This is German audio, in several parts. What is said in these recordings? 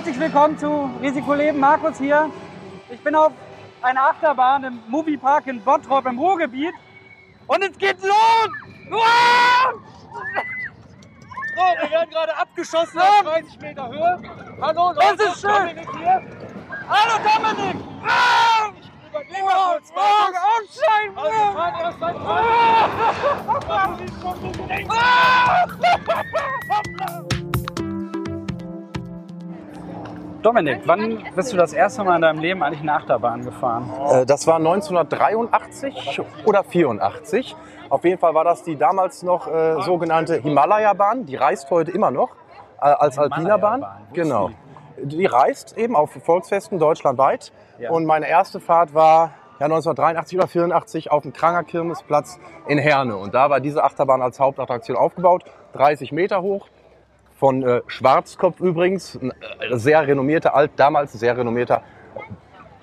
Herzlich willkommen zu Risikoleben. Markus hier. Ich bin auf einer Achterbahn im Moviepark in Bottrop im Ruhrgebiet. Und es geht los! Uah! So, wir werden gerade abgeschossen auf 30 Meter Höhe. Hallo, Leute, Das ist schön. Dominik hier. Hallo Dominik! Ah! Übergehen wir kurz. Oh, oh, Also, fahren erst seit Dominik, wann bist du das erste Mal in deinem Leben eigentlich eine Achterbahn gefahren? Äh, Das war 1983 oder 84. Auf jeden Fall war das die damals noch äh, sogenannte Himalaya-Bahn. Die reist heute immer noch äh, als alpiner Bahn. Himalaya-Bahn, wo ist Genau. Die reist eben auf Volksfesten deutschlandweit. Ja. Und meine erste Fahrt war ja, 1983 oder 84 auf dem Kranger Kirmesplatz in Herne. Und da war diese Achterbahn als Hauptattraktion aufgebaut, 30 Meter hoch. Von äh, Schwarzkopf übrigens, ein äh, sehr renommierter, alt, damals sehr renommierter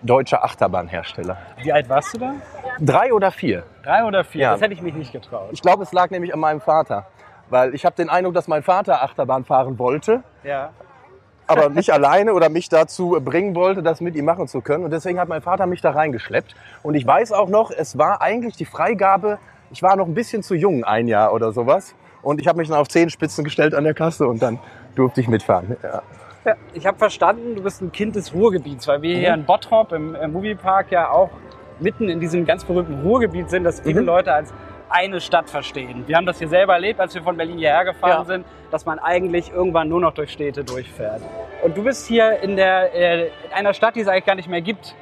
deutscher Achterbahnhersteller. Wie alt warst du da? Drei oder vier. Drei oder vier? Ja. Das hätte ich mich nicht getraut. Ich glaube, es lag nämlich an meinem Vater. Weil ich habe den Eindruck, dass mein Vater Achterbahn fahren wollte, Ja. aber nicht alleine oder mich dazu bringen wollte, das mit ihm machen zu können. Und deswegen hat mein Vater mich da reingeschleppt. Und ich weiß auch noch, es war eigentlich die Freigabe, ich war noch ein bisschen zu jung, ein Jahr oder sowas. Und ich habe mich dann auf Zehenspitzen gestellt an der Kasse und dann durfte ich mitfahren. Ja. Ja, ich habe verstanden, du bist ein Kind des Ruhrgebiets, weil wir Mhm. hier in Bottrop im, im Moviepark ja auch mitten in diesem ganz berühmten Ruhrgebiet sind, das viele Mhm. Leute als eine Stadt verstehen. Wir haben das hier selber erlebt, als wir von Berlin hierher gefahren Ja. sind, dass man eigentlich irgendwann nur noch durch Städte durchfährt. Und du bist hier in, der, äh, in einer Stadt, die es eigentlich gar nicht mehr gibt,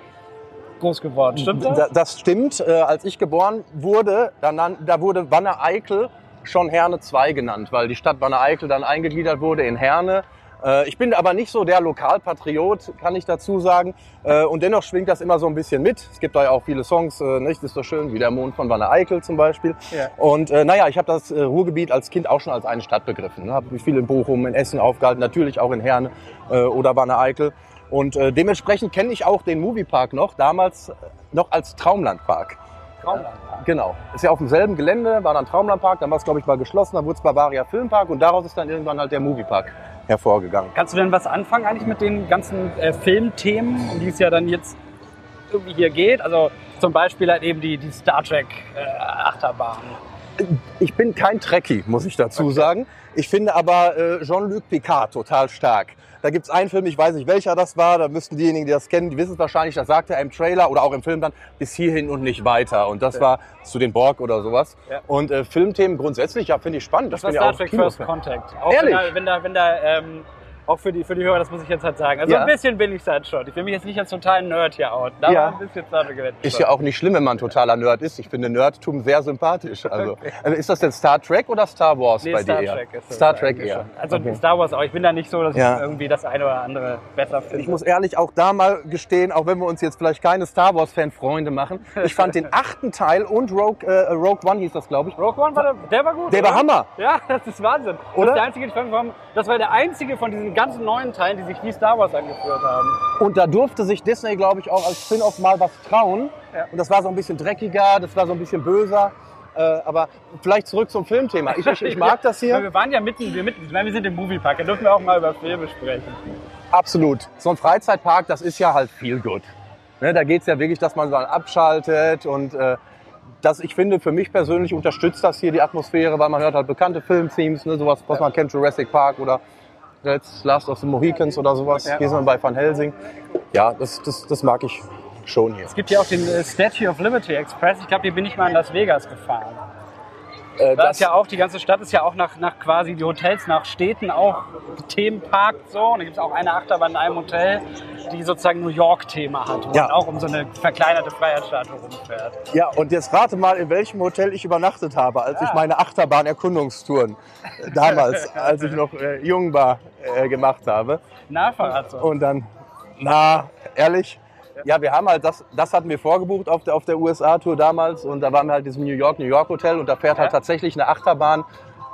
groß geworden. Stimmt das? Da- Das stimmt. Äh, als ich geboren wurde, da, da wurde Wanne-Eickel schon Herne 2 genannt, weil die Stadt Wanne-Eickel dann eingegliedert wurde in Herne. Äh, ich bin aber nicht so der Lokalpatriot, kann ich dazu sagen. Äh, und dennoch schwingt das immer so ein bisschen mit. Es gibt da ja auch viele Songs, äh, nicht ist so schön, wie der Mond von Wanne-Eickel zum Beispiel. Ja. Und naja, ich habe das Ruhrgebiet als Kind auch schon als eine Stadt begriffen. Ne? Habe mich viel in Bochum, in Essen aufgehalten, natürlich auch in Herne oder Wanne-Eickel. Und äh, dementsprechend kenne ich auch den Moviepark noch, damals noch als Traumlandpark. Traumland. Genau. Ist ja auf demselben Gelände, war dann Traumlandpark, dann war es, glaube ich, mal geschlossen, dann wurde es Bavaria Filmpark und daraus ist dann irgendwann halt der Moviepark hervorgegangen. Kannst du denn was anfangen eigentlich mit den ganzen äh, Filmthemen, um die es ja dann jetzt irgendwie hier geht? Also zum Beispiel halt eben die, die Star Trek äh, Achterbahn. Ich bin kein Trekkie, muss ich dazu sagen. Ich finde aber äh, Jean-Luc Picard total stark. Da gibt's einen Film, ich weiß nicht welcher das war, da müssten diejenigen, die das kennen, die wissen es wahrscheinlich, das sagte er im Trailer oder auch im Film dann, bis hierhin und nicht weiter. Und das Ja. war zu den Borg oder sowas. Ja. Und äh, Filmthemen grundsätzlich, ja, finde ich spannend. Das Ich war Star Trek. First Contact. Auch Ehrlich? Wenn da, wenn da, wenn da ähm, auch für die, für die Hörer, das muss ich jetzt halt sagen. Also Ja. ein bisschen bin ich halt schon. Ich will mich jetzt nicht als totalen Nerd hier out. Da Ja. war ein bisschen gewettet. Ist ja auch nicht schlimm, wenn man totaler Nerd ist. Ich finde Nerdtum sehr sympathisch. Also, Okay. Also ist das denn Star Trek oder Star Wars Nee, bei Star dir? eher? Trek ist es Star Trek eher. schon. Also Okay. Star Wars auch. Ich bin da nicht so, dass Ja. ich irgendwie das eine oder andere besser finde. Ich muss ehrlich auch da mal gestehen, auch wenn wir uns jetzt vielleicht keine Star Wars Fan Freunde machen, ich fand den achten Teil und Rogue, äh, Rogue One hieß das, glaube ich. Rogue One war der, der war gut. Der war oder? Hammer. Ja, das ist Wahnsinn. Das Oder? ist der einzige, das war der einzige von diesen ganzen neuen Teilen, die sich wie Star Wars angeführt haben. Und da durfte sich Disney, glaube ich, auch als Spin-off mal was trauen. Ja. Und das war so ein bisschen dreckiger, das war so ein bisschen böser. Äh, aber vielleicht zurück zum Filmthema. Ich, ich, ich mag das hier. wir waren ja mitten, wir, mitten, wir sind im Moviepark, da dürfen wir auch mal über Filme sprechen. Absolut. So ein Freizeitpark, das ist ja halt viel gut. Ne, da geht's ja wirklich, dass man mal abschaltet und äh, das, ich finde, für mich persönlich unterstützt das hier die Atmosphäre, weil man hört halt bekannte Filmthemes, ne, sowas, was man kennt, Jurassic Park oder jetzt Last of the Mohicans oder sowas. Ja. Hier sind wir bei Van Helsing. Ja, das, das, das mag ich schon hier. Es gibt ja auch den äh, Statue of Liberty Express. Ich glaube, hier bin ich mal in Las Vegas gefahren. Äh, Da ist ja auch, die ganze Stadt ist ja auch nach, nach quasi die Hotels nach Städten auch themenparkt so. Und da gibt es auch eine Achterbahn in einem Hotel, die sozusagen New York-Thema hat. Wo Ja. man auch um so eine verkleinerte Freiheitsstatue rumfährt. Ja, und jetzt rate mal, in welchem Hotel ich übernachtet habe, als ich meine Achterbahn-Erkundungstouren damals, als ich noch äh, jung war, äh, gemacht habe. Nahverrat so. Und dann, na, ehrlich, ja, wir haben halt das, das hatten wir vorgebucht auf der, auf der USA-Tour damals und da waren wir halt in diesem New York, New York Hotel und da fährt halt tatsächlich eine Achterbahn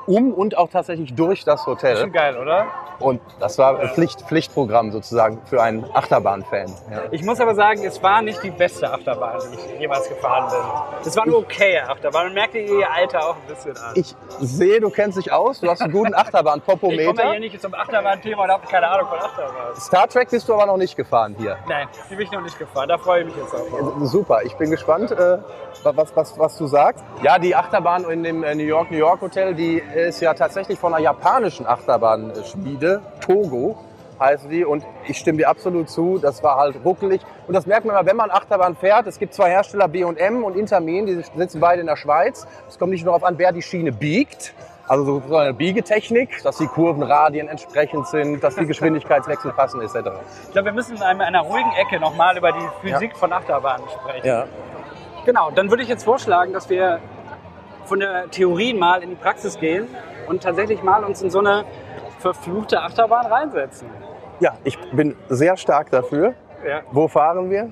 um und auch tatsächlich durch das Hotel. Schon geil, oder? Und das war ein Pflicht, Pflichtprogramm sozusagen für einen Achterbahn-Fan. Ja. Ich muss aber sagen, es war nicht die beste Achterbahn, die ich jemals gefahren bin. Es war eine okaye Achterbahn. Man merkte ihr Alter auch ein bisschen an. Ich sehe, du kennst dich aus, du hast einen guten Ich komme ja Achterbahn-Popometer. hier nicht zum Achterbahn-Thema und habe keine Ahnung von Achterbahn. Star Trek bist du aber noch nicht gefahren hier. Nein, die bin ich noch nicht gefahren. Da freue ich mich jetzt auch. Super, ich bin gespannt, äh, was, was, was du sagst. Ja, die Achterbahn in dem äh, New York, New York Hotel, die ist ja tatsächlich von einer japanischen Achterbahnschmiede, Togo heißen die. Und ich stimme dir absolut zu, das war halt ruckelig. Und das merkt man immer, wenn man Achterbahn fährt. Es gibt zwei Hersteller, B&M und Intermin, die sitzen beide in der Schweiz. Es kommt nicht nur darauf an, wer die Schiene biegt. Also so so eine Biegetechnik, dass die Kurvenradien entsprechend sind, dass die Geschwindigkeitswechsel passen etc. Ich glaube, wir müssen in einer, ruhigen Ecke nochmal über die Physik von Achterbahnen sprechen. Ja. Genau, dann würde ich jetzt vorschlagen, dass wir von der Theorie mal in die Praxis gehen und tatsächlich mal uns in so eine verfluchte Achterbahn reinsetzen. ja, ich bin sehr stark dafür. Ja. Wo fahren wir?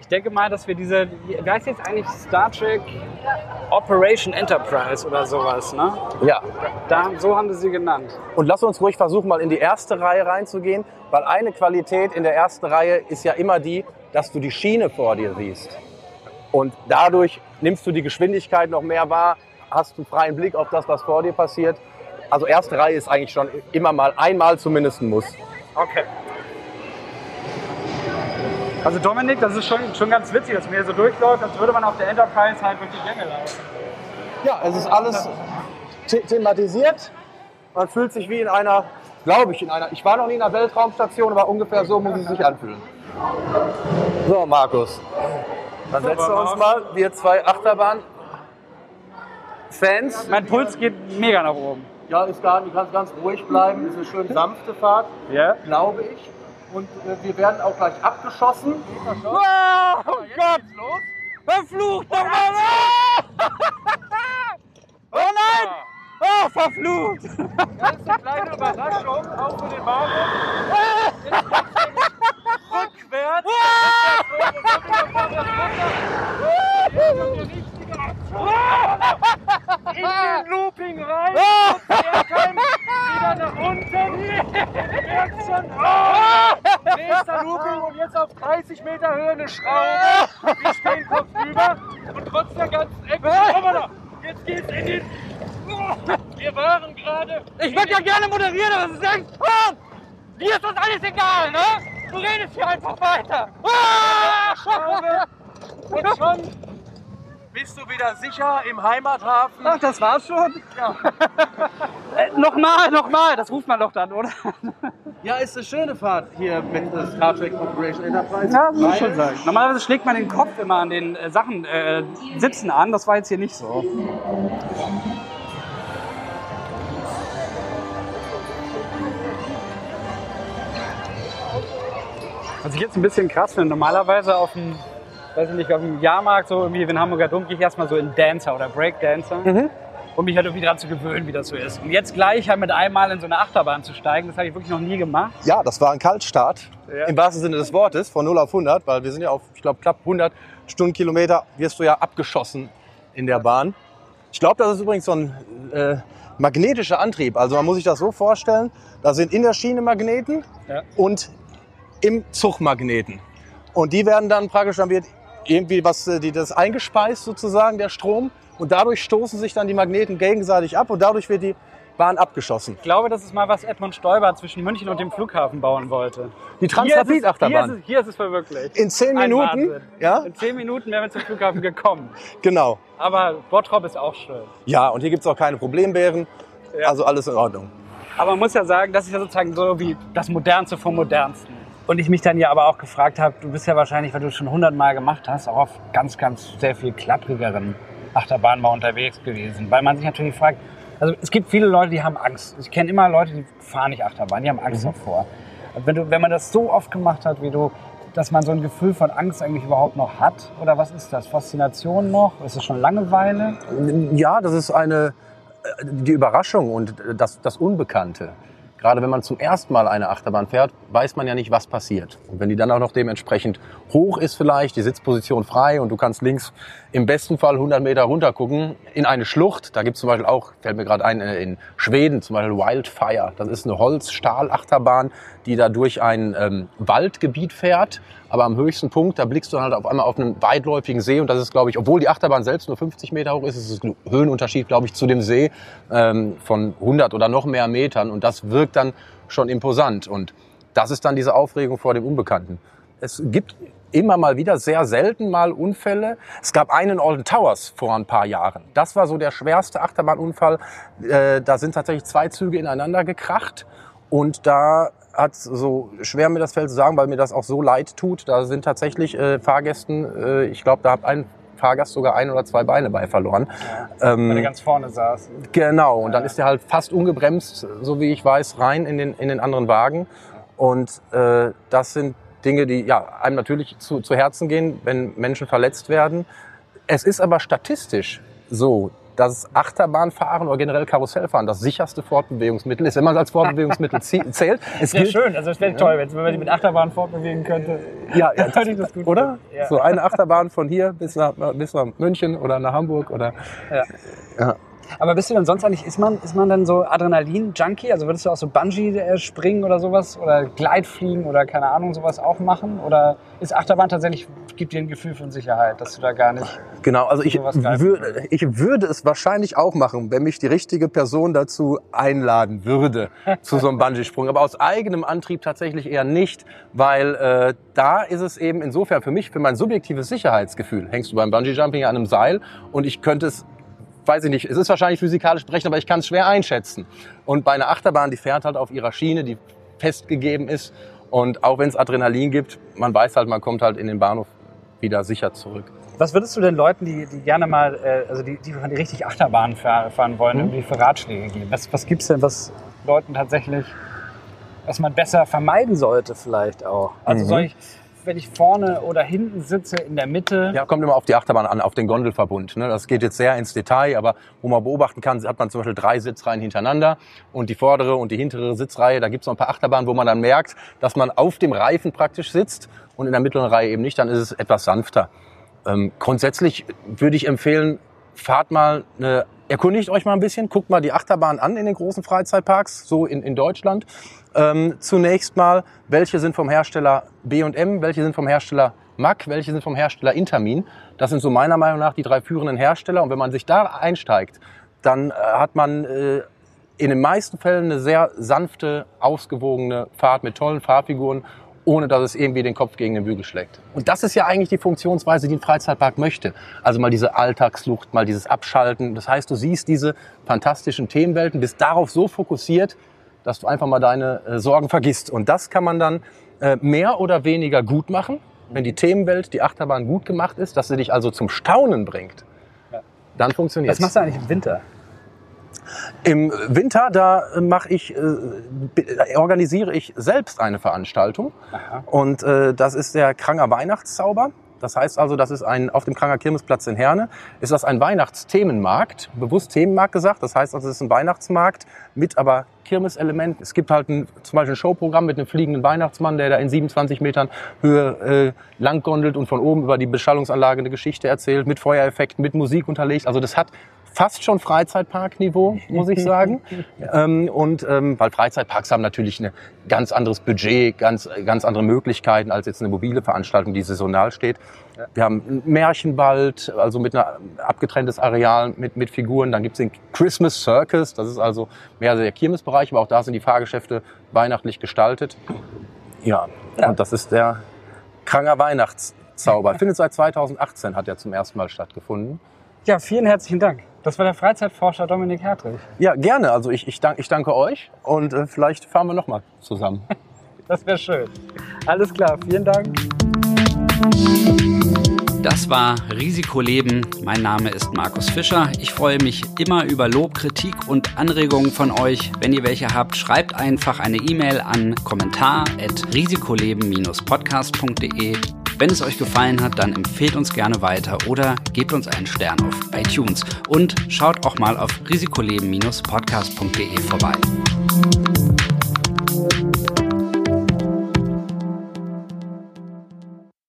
Ich denke mal, dass wir diese, wie heißt jetzt eigentlich Star Trek Operation Enterprise oder sowas, ne? Ja, Da, so haben sie sie genannt. Und lass uns ruhig versuchen, mal in die erste Reihe reinzugehen, weil eine Qualität in der ersten Reihe ist ja immer die, dass du die Schiene vor dir siehst. Und dadurch nimmst du die Geschwindigkeit noch mehr wahr, hast einen freien Blick auf das, was vor dir passiert. Also erste Reihe ist eigentlich schon immer mal, einmal zumindest ein Muss. Okay. Also Dominik, das ist schon, schon ganz witzig, dass man hier so durchläuft, als würde man auf der Enterprise halt durch die Gänge laufen. Ja, es ist alles the thematisiert. Man fühlt sich wie in einer, glaube ich, in einer, ich war noch nie in einer Weltraumstation, aber ungefähr so muss es sich anfühlen. So, Markus. Dann setzen wir uns mal, wir zwei Achterbahn-Fans. Mein Puls geht mega nach oben. Ja, ist gar nicht, du kannst ganz ruhig bleiben. Ist eine schön sanfte Fahrt, Ja? glaube ich. Und äh, wir werden auch gleich abgeschossen. Oh Gott! Verflucht doch mal! Oh nein! Oh, verflucht! Das ist eine kleine Überraschung, auch für den Marvin. Rückwärts. In den Looping rein. Und Bergheim wieder nach unten. Du merkst schon. Oh. Nächster Looping und jetzt auf 30 Meter Höhe eine Schraube. Wir stehen kopfüber und trotz der ganzen Ecke. Jetzt geht's in den. Wir waren gerade. Ich würde ja gerne moderieren, aber es ist echt. Ah, dir ist das alles egal, ne? Du redest hier einfach weiter. Ah! Schraube. Und schon bist du wieder sicher im Heimathafen. Ach, das war's schon? Ja. äh, nochmal, nochmal, das ruft man doch dann, oder? Ja, ist eine schöne Fahrt hier mit der Star Trek Operation Enterprise. Ja, muss schon sagen. Normalerweise schlägt man den Kopf immer an den äh, Sachen, äh, Sitzen an. Das war jetzt hier nicht so. Was ich jetzt ein bisschen krass finde, normalerweise auf dem, weiß ich nicht, auf dem Jahrmarkt, so irgendwie in Hamburger Dom, gehe ich erstmal so in Dancer oder Breakdancer, um mich halt irgendwie dran zu gewöhnen, wie das so ist. Und jetzt gleich halt mit einmal in so eine Achterbahn zu steigen, das habe ich wirklich noch nie gemacht. Ja, das war ein Kaltstart. Ja. Im wahrsten Sinne des Wortes, von 0 auf 100, weil wir sind ja auf, ich glaube, knapp 100 Stundenkilometer, wirst du ja abgeschossen in der Bahn. Ich glaube, das ist übrigens so ein äh, magnetischer Antrieb. Also man muss sich das so vorstellen, da sind in der Schiene Magneten Ja. und im Zug Magneten. Und die werden dann praktisch, dann wird irgendwie was, äh, die, das eingespeist sozusagen, der Strom. Und dadurch stoßen sich dann die Magneten gegenseitig ab und dadurch wird die Bahn abgeschossen. Ich glaube, das ist mal, was Edmund Stoiber zwischen München und dem Flughafen bauen wollte. Die es, Transrapid-Achterbahn. hier, ist es, hier ist es verwirklicht. In zehn Minuten, ja, In zehn Minuten wären wir zum Flughafen gekommen. genau. Aber Bottrop ist auch schön. Ja, und hier gibt's auch keine Problembären. Ja. Also alles in Ordnung. Aber man muss ja sagen, das ist ja sozusagen so wie das Modernste vom Modernsten. Und ich mich dann ja aber auch gefragt habe, du bist ja wahrscheinlich, weil du es schon hundertmal gemacht hast, auch auf ganz, ganz sehr viel klapprigeren Achterbahnen mal unterwegs gewesen. Weil man sich natürlich fragt, also es gibt viele Leute, die haben Angst. Ich kenne immer Leute, die fahren nicht Achterbahn, die haben Angst davor. Und Wenn, du, wenn man das so oft gemacht hat, wie du, dass man so ein Gefühl von Angst eigentlich überhaupt noch hat, oder was ist das? Faszination noch? Ist es schon Langeweile? Ja, das ist eine, äh, die Überraschung und das, das Unbekannte. Gerade wenn man zum ersten Mal eine Achterbahn fährt, weiß man ja nicht, was passiert. Und wenn die dann auch noch dementsprechend hoch ist vielleicht, die Sitzposition frei und du kannst links im besten Fall 100 Meter runter gucken in eine Schlucht. Da gibt es zum Beispiel auch, fällt mir gerade ein, äh, in Schweden zum Beispiel Wildfire. Das ist eine Holz-Stahl-Achterbahn, die da durch ein ähm, Waldgebiet fährt. Aber am höchsten Punkt, da blickst du halt auf einmal auf einen weitläufigen See. Und das ist, glaube ich, obwohl die Achterbahn selbst nur 50 Meter hoch ist, ist es ein Höhenunterschied, glaube ich, zu dem See ähm, von 100 oder noch mehr Metern. Und das wirkt dann schon imposant. Und das ist dann diese Aufregung vor dem Unbekannten. Es gibt immer mal wieder, sehr selten mal Unfälle. Es gab einen in Alton Towers vor ein paar Jahren. Das war so der schwerste Achterbahnunfall. Äh, da sind tatsächlich zwei Züge ineinander gekracht. Und da hat so schwer mir das fällt zu sagen, weil mir das auch so leid tut. Da sind tatsächlich äh, Fahrgästen, äh, ich glaube, da hat ein Fahrgast sogar ein oder zwei Beine bei verloren. Ja, ähm, weil er ganz vorne saß. Genau, und dann ist er halt fast ungebremst, so wie ich weiß, rein in den, in den anderen Wagen. Und äh, das sind Dinge, die ja, einem natürlich zu, zu Herzen gehen, wenn Menschen verletzt werden. Es ist aber statistisch so, dass Achterbahnfahren oder generell Karussellfahren das sicherste Fortbewegungsmittel ist, wenn man es als Fortbewegungsmittel zählt. Es ja, schön. Also es wäre toll, wenn man sich mit Achterbahn fortbewegen könnte. Ja, ja das, das gut oder? Ja. So eine Achterbahn von hier bis nach, bis nach München oder nach Hamburg oder. Ja. ja. Aber bist du denn sonst eigentlich, ist man, ist man dann so Adrenalin-Junkie? Also würdest du auch so Bungee äh, springen oder sowas? Oder Gleitfliegen oder keine Ahnung, sowas auch machen? Oder ist Achterbahn tatsächlich, gibt dir ein Gefühl von Sicherheit, dass du da gar nicht. Genau, also ich, würde, ich würde es wahrscheinlich auch machen, wenn mich die richtige Person dazu einladen würde, zu so einem Bungee-Sprung. Aber aus eigenem Antrieb tatsächlich eher nicht, weil äh, da ist es eben insofern für mich, für mein subjektives Sicherheitsgefühl, hängst du beim Bungee-Jumping an einem Seil und ich könnte es weiß ich nicht, es ist wahrscheinlich physikalisch berechnet, aber ich kann es schwer einschätzen. Und bei einer Achterbahn, die fährt halt auf ihrer Schiene, die festgegeben ist. Und auch wenn es Adrenalin gibt, man weiß halt, man kommt halt in den Bahnhof wieder sicher zurück. Was würdest du den Leuten, die, die gerne mal, äh, also die, die, die richtig Achterbahn fahren wollen, mhm. irgendwie für Ratschläge geben? Was, was gibt's denn, was Leuten tatsächlich, was man besser vermeiden sollte vielleicht auch? Also mhm. soll ich, wenn ich vorne oder hinten sitze, in der Mitte? Ja, kommt immer auf die Achterbahn an, auf den Gondelverbund. Ne? Das geht jetzt sehr ins Detail, aber wo man beobachten kann, hat man zum Beispiel drei Sitzreihen hintereinander und die vordere und die hintere Sitzreihe, da gibt es noch ein paar Achterbahnen, wo man dann merkt, dass man auf dem Reifen praktisch sitzt und in der mittleren Reihe eben nicht, dann ist es etwas sanfter. Ähm, grundsätzlich würde ich empfehlen, fahrt mal eine erkundigt euch mal ein bisschen, guckt mal die Achterbahn an in den großen Freizeitparks, so in, in Deutschland. Ähm, zunächst mal, welche sind vom Hersteller B&M, welche sind vom Hersteller Mack, welche sind vom Hersteller Intermin. Das sind so meiner Meinung nach die drei führenden Hersteller. Und wenn man sich da einsteigt, dann äh, hat man äh, in den meisten Fällen eine sehr sanfte, ausgewogene Fahrt mit tollen Fahrfiguren ohne dass es irgendwie den Kopf gegen den Bügel schlägt. Und das ist ja eigentlich die Funktionsweise, die ein Freizeitpark möchte. Also mal diese Alltagslucht, mal dieses Abschalten. Das heißt, du siehst diese fantastischen Themenwelten, bist darauf so fokussiert, dass du einfach mal deine äh, Sorgen vergisst. Und das kann man dann äh, mehr oder weniger gut machen, wenn die Themenwelt, die Achterbahn gut gemacht ist, dass sie dich also zum Staunen bringt. Dann funktioniert. Was machst du eigentlich im Winter? Im Winter, da mache ich, äh, organisiere ich selbst eine Veranstaltung. Aha. Und äh, das ist der Kranger Weihnachtszauber. Das heißt also, das ist ein, auf dem Kranger Kirmesplatz in Herne, ist das ein Weihnachtsthemenmarkt, bewusst Themenmarkt gesagt. Das heißt also, es ist ein Weihnachtsmarkt mit aber Kirmeselementen. Es gibt halt ein, zum Beispiel ein Showprogramm mit einem fliegenden Weihnachtsmann, der da in 27 Metern Höhe äh, langgondelt und von oben über die Beschallungsanlage eine Geschichte erzählt, mit Feuereffekten, mit Musik unterlegt. Also das hat fast schon Freizeitparkniveau, muss ich sagen. ähm, und ähm, weil Freizeitparks haben natürlich ein ganz anderes Budget, ganz, ganz andere Möglichkeiten als jetzt eine mobile Veranstaltung, die saisonal steht. Wir haben einen Märchenwald, also mit einer abgetrenntes Areal mit, mit Figuren. Dann gibt es den Christmas Circus, das ist also mehr der Kirmesbereich, aber auch da sind die Fahrgeschäfte weihnachtlich gestaltet. Ja, ja. und das ist der Kranger Weihnachtszauber. Findet seit 2018 hat er zum ersten Mal stattgefunden. Ja, vielen herzlichen Dank. Das war der Freizeitforscher Dominik Hertrich. Ja, gerne. Also ich, ich, dank, ich danke euch und äh, vielleicht fahren wir nochmal zusammen. das wäre schön. Alles klar, vielen Dank. Das war Risikoleben. Mein Name ist Markus Fischer. Ich freue mich immer über Lob, Kritik und Anregungen von euch. Wenn ihr welche habt, schreibt einfach eine E-Mail an kommentar@risikoleben-podcast.de wenn es euch gefallen hat, dann empfehlt uns gerne weiter oder gebt uns einen Stern auf iTunes und schaut auch mal auf risikoleben-podcast.de vorbei.